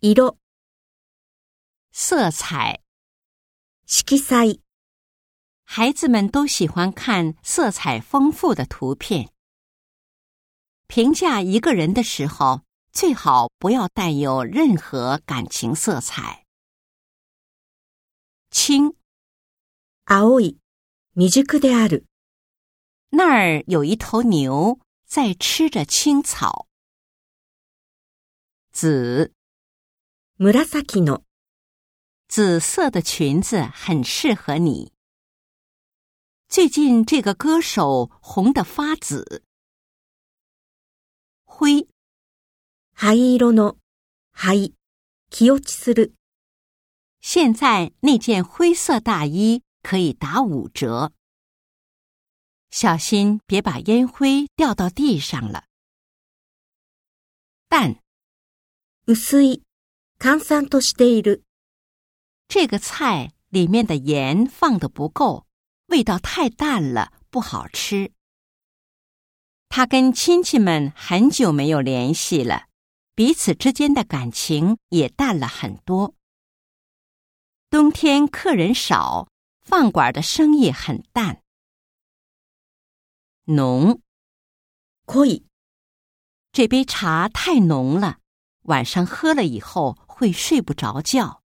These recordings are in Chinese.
色、色彩。色彩、孩子们都喜欢看色彩丰富的图片。评价一个人的时候，最好不要带有任何感情色彩。青，青い、未熟である。那儿有一头牛在吃着青草。紫， 紫の、紫色的裙子很适合你。最近这个歌手红得发紫。灰，灰色の、灰、気落ちする。现在那件灰色大衣可以打五折。小心别把烟灰掉到地上了。淡，薄い、 乾散としている。这个菜里面的盐放的不够，味道太淡了，不好吃。他跟亲戚们很久没有联系了，彼此之间的感情也淡了很多。冬天客人少，饭馆的生意很淡。浓，濃い。这杯茶太浓了，晚上喝了以后 会睡不着觉。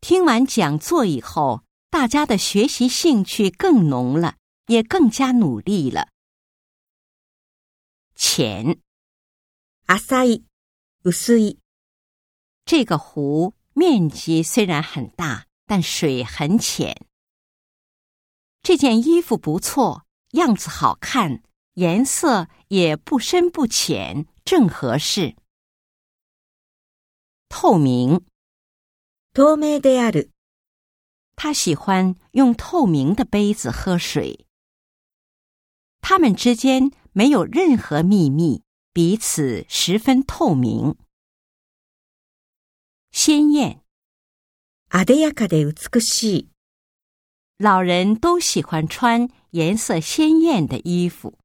听完讲座以后，大家的学习兴趣更浓了，也更加努力了。浅，浅い、薄い。这个湖面积虽然很大，但水很浅。这件衣服不错。样子好看，颜色也不深不浅，正合适。透明，透明である。他喜欢用透明的杯子喝水。他们之间没有任何秘密，彼此十分透明。鲜艳，あでやかで美しい。老人都喜欢穿颜色鲜艳的衣服。